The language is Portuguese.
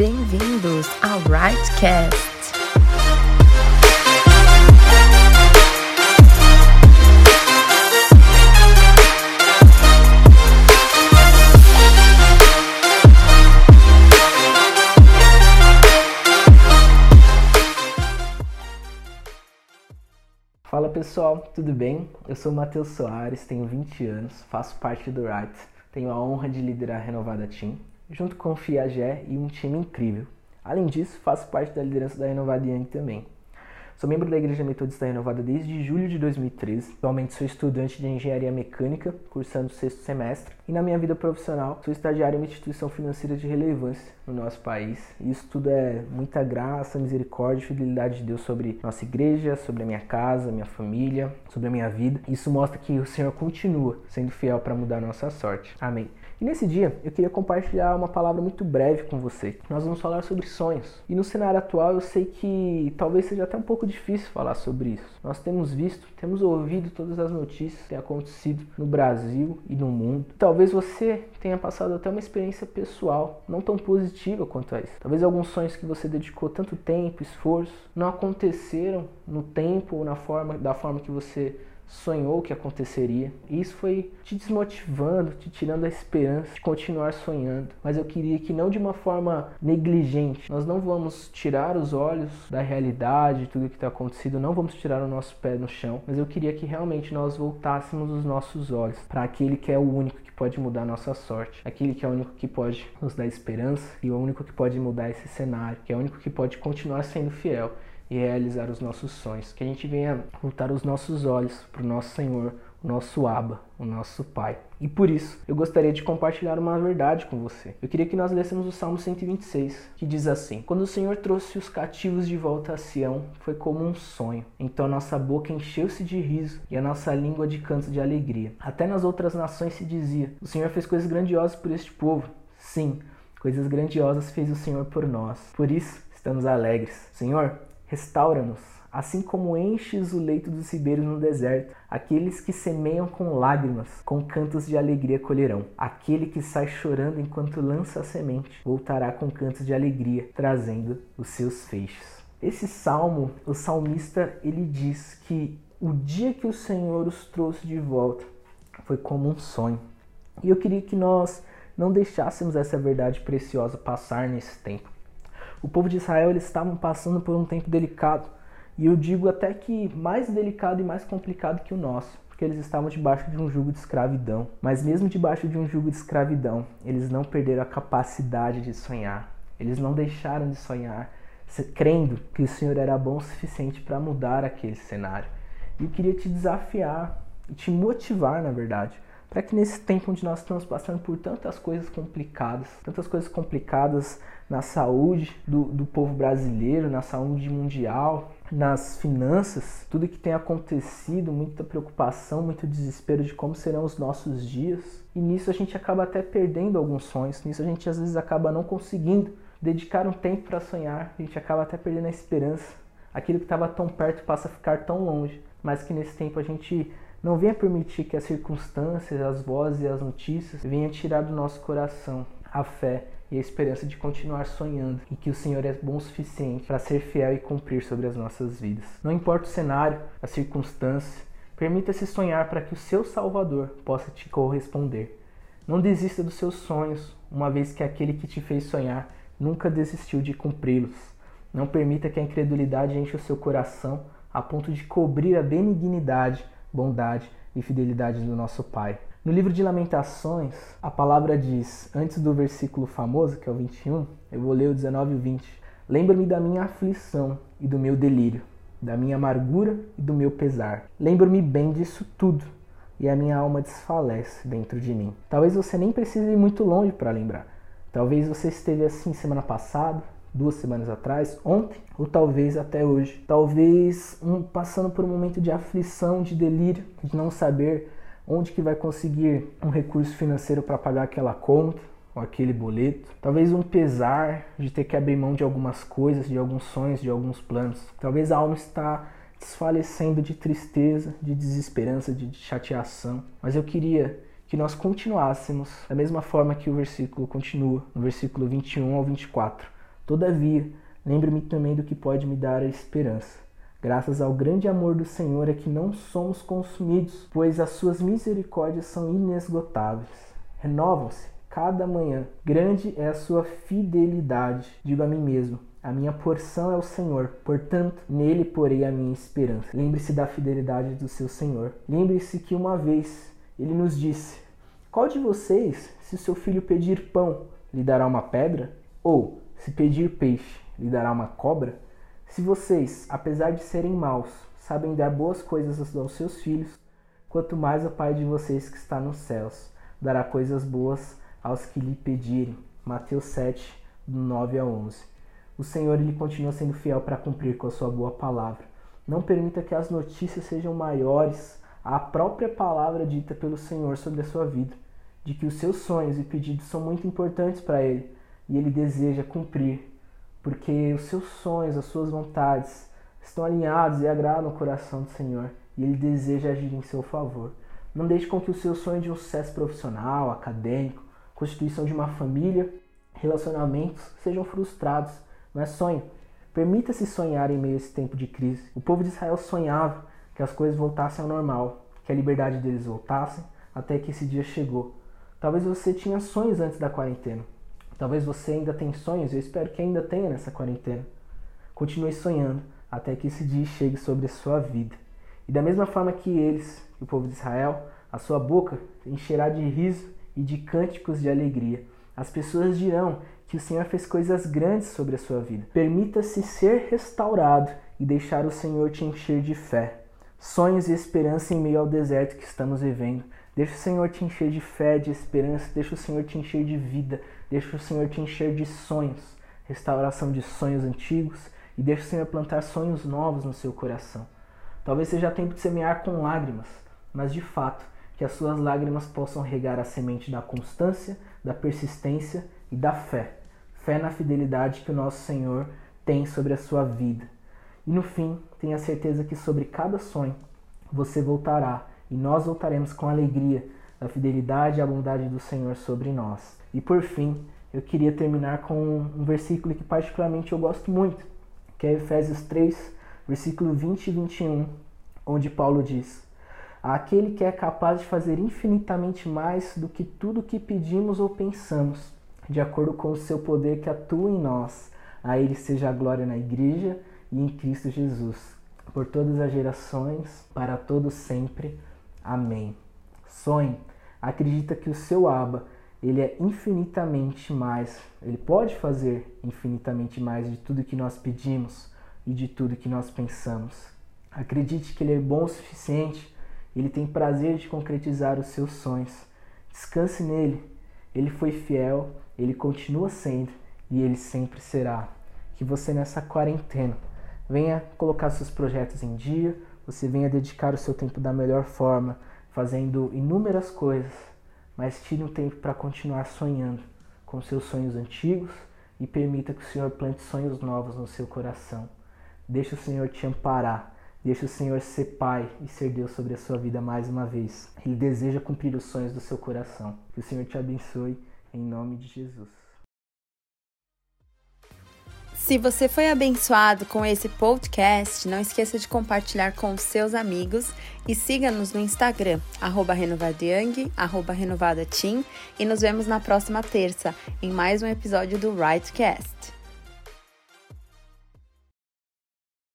Bem-vindos ao Rightcast. Fala pessoal, tudo bem? Eu sou Matheus Soares, tenho 20 anos, faço parte do Right, tenho a honra de liderar a Renovada Team, junto com o Fiagé e um time incrível. Além disso, faço parte da liderança da Renovada Young também. Sou membro da Igreja Metodista Renovada desde julho de 2013. Atualmente sou estudante de Engenharia Mecânica, cursando o sexto semestre. E na minha vida profissional, sou estagiário em uma instituição financeira de relevância no nosso país. Isso tudo é muita graça, misericórdia e fidelidade de Deus sobre nossa igreja, sobre a minha casa, minha família, sobre a minha vida. Isso mostra que o Senhor continua sendo fiel para mudar a nossa sorte. Amém. E nesse dia eu queria compartilhar uma palavra muito breve com você. Nós vamos falar sobre sonhos. E no cenário atual eu sei que talvez seja até um pouco difícil falar sobre isso. Nós temos visto, temos ouvido todas as notícias que têm acontecido no Brasil e no mundo. Talvez você tenha passado até uma experiência pessoal não tão positiva quanto essa. Talvez alguns sonhos que você dedicou tanto tempo, esforço, não aconteceram no tempo ou na forma da forma que você sonhou que aconteceria. E isso foi te desmotivando, te tirando a esperança de continuar sonhando. Mas eu queria que não de uma forma negligente. Nós não vamos tirar os olhos da realidade, de tudo que está acontecendo, não vamos tirar o nosso pé no chão. Mas eu queria que realmente nós voltássemos os nossos olhos para aquele que é o único que pode mudar a nossa sorte, aquele que é o único que pode nos dar esperança e o único que pode mudar esse cenário, que é o único que pode continuar sendo fiel e realizar os nossos sonhos. Que a gente venha voltar os nossos olhos para o nosso Senhor, o nosso Abba, o nosso Pai. E por isso, eu gostaria de compartilhar uma verdade com você. Eu queria que nós lêssemos o Salmo 126, que diz assim: Quando o Senhor trouxe os cativos de volta a Sião, foi como um sonho. Então a nossa boca encheu-se de riso e a nossa língua de canto de alegria. Até nas outras nações se dizia: O Senhor fez coisas grandiosas por este povo. Sim, coisas grandiosas fez o Senhor por nós. Por isso, estamos alegres. Senhor, Restaura-nos, assim como enches o leito dos ribeiros no deserto. Aqueles que semeiam com lágrimas, com cantos de alegria colherão. Aquele que sai chorando enquanto lança a semente, voltará com cantos de alegria, trazendo os seus feixes. Esse salmo, o salmista, ele diz que o dia que o Senhor os trouxe de volta foi como um sonho. E eu queria que nós não deixássemos essa verdade preciosa passar nesse tempo. O povo de Israel eles estavam passando por um tempo delicado, e eu digo até que mais delicado e mais complicado que o nosso, porque eles estavam debaixo de um jugo de escravidão. Mas mesmo debaixo de um jugo de escravidão, eles não perderam a capacidade de sonhar. Eles não deixaram de sonhar, crendo que o Senhor era bom o suficiente para mudar aquele cenário. E eu queria te desafiar e te motivar, na verdade, para que nesse tempo onde nós estamos passando por tantas coisas complicadas, tantas coisas complicadas na saúde do, do povo brasileiro, na saúde mundial, nas finanças, tudo que tem acontecido, muita preocupação, muito desespero de como serão os nossos dias. E nisso a gente acaba até perdendo alguns sonhos, nisso a gente às vezes acaba não conseguindo dedicar um tempo para sonhar, a gente acaba até perdendo a esperança. Aquilo que estava tão perto passa a ficar tão longe, mas que nesse tempo a gente não venha permitir que as circunstâncias, as vozes e as notícias venham tirar do nosso coração a fé e a esperança de continuar sonhando e que o Senhor é bom o suficiente para ser fiel e cumprir sobre as nossas vidas. Não importa o cenário, a circunstância, permita-se sonhar para que o seu Salvador possa te corresponder. Não desista dos seus sonhos, uma vez que aquele que te fez sonhar nunca desistiu de cumpri-los. Não permita que a incredulidade enche o seu coração a ponto de cobrir a benignidade, bondade e fidelidade do nosso Pai. No livro de Lamentações, a palavra diz, antes do versículo famoso, que é o 21, eu vou ler o 19 e o 20. Lembra-me da minha aflição e do meu delírio, da minha amargura e do meu pesar. Lembro-me bem disso tudo, e a minha alma desfalece dentro de mim. Talvez você nem precise ir muito longe para lembrar. Talvez você esteve assim semana passada, duas semanas atrás, ontem, ou talvez até hoje. Talvez um, passando por um momento de aflição, de delírio, de não saber onde que vai conseguir um recurso financeiro para pagar aquela conta ou aquele boleto. Talvez um pesar de ter que abrir mão de algumas coisas, de alguns sonhos, de alguns planos. Talvez a alma está desfalecendo de tristeza, de desesperança, de chateação. Mas eu queria que nós continuássemos da mesma forma que o versículo continua, no versículo 21 ao 24. Todavia, lembre-me também do que pode me dar a esperança. Graças ao grande amor do Senhor é que não somos consumidos, pois as suas misericórdias são inesgotáveis. Renovam-se cada manhã. Grande é a sua fidelidade. Digo a mim mesmo: a minha porção é o Senhor, portanto, nele porei a minha esperança. Lembre-se da fidelidade do seu Senhor. Lembre-se que uma vez ele nos disse: Qual de vocês, se seu filho pedir pão, lhe dará uma pedra? Ou, se pedir peixe, lhe dará uma cobra? Se vocês, apesar de serem maus, sabem dar boas coisas aos seus filhos, quanto mais o Pai de vocês que está nos céus dará coisas boas aos que lhe pedirem. Mateus 7, 9 a 11. O Senhor ele continua sendo fiel para cumprir com a sua boa palavra. Não permita que as notícias sejam maiores à própria palavra dita pelo Senhor sobre a sua vida, de que os seus sonhos e pedidos são muito importantes para ele e ele deseja cumprir, porque os seus sonhos, as suas vontades estão alinhados e agradam o coração do Senhor e ele deseja agir em seu favor. Não deixe com que o seu sonho de um sucesso profissional, acadêmico, constituição de uma família, relacionamentos sejam frustrados não é sonho. Permita-se sonhar em meio a esse tempo de crise. O povo de Israel sonhava que as coisas voltassem ao normal, que a liberdade deles voltasse, até que esse dia chegou. Talvez você tinha sonhos antes da quarentena. Talvez você ainda tenha sonhos, eu espero que ainda tenha nessa quarentena. Continue sonhando até que esse dia chegue sobre a sua vida. E da mesma forma que eles, o povo de Israel, a sua boca encherá de riso e de cânticos de alegria. As pessoas dirão que o Senhor fez coisas grandes sobre a sua vida. Permita-se ser restaurado e deixar o Senhor te encher de fé, sonhos e esperança em meio ao deserto que estamos vivendo. Deixa o Senhor te encher de fé, de esperança, deixa o Senhor te encher de vida, deixa o Senhor te encher de sonhos, restauração de sonhos antigos e deixa o Senhor plantar sonhos novos no seu coração. Talvez seja tempo de semear com lágrimas, mas de fato, que as suas lágrimas possam regar a semente da constância, da persistência e da fé fé na fidelidade que o nosso Senhor tem sobre a sua vida. E no fim, tenha certeza que sobre cada sonho você voltará e nós voltaremos com alegria da fidelidade e a bondade do Senhor sobre nós. E por fim, eu queria terminar com um versículo que particularmente eu gosto muito, que é Efésios 3, versículo 20 e 21, onde Paulo diz: Aquele que é capaz de fazer infinitamente mais do que tudo que pedimos ou pensamos, de acordo com o seu poder que atua em nós. A Ele seja a glória na Igreja e em Cristo Jesus, por todas as gerações, para todos sempre. Amém. Sonhe, acredita que o seu Abba, ele é infinitamente mais, ele pode fazer infinitamente mais de tudo que nós pedimos e de tudo que nós pensamos. Acredite que ele é bom o suficiente, ele tem prazer de concretizar os seus sonhos. Descanse nele, ele foi fiel ele continua sendo e ele sempre será. Que você nessa quarentena venha colocar seus projetos em dia, você venha dedicar o seu tempo da melhor forma, fazendo inúmeras coisas, mas tire um tempo para continuar sonhando com seus sonhos antigos e permita que o Senhor plante sonhos novos no seu coração. Deixe o Senhor te amparar, deixe o Senhor ser Pai e ser Deus sobre a sua vida mais uma vez. Ele deseja cumprir os sonhos do seu coração. Que o Senhor te abençoe em nome de Jesus. Se você foi abençoado com esse podcast, não esqueça de compartilhar com os seus amigos e siga-nos no Instagram, arroba renovadayang, arroba renovadateam, e nos vemos na próxima terça em mais um episódio do Rightcast.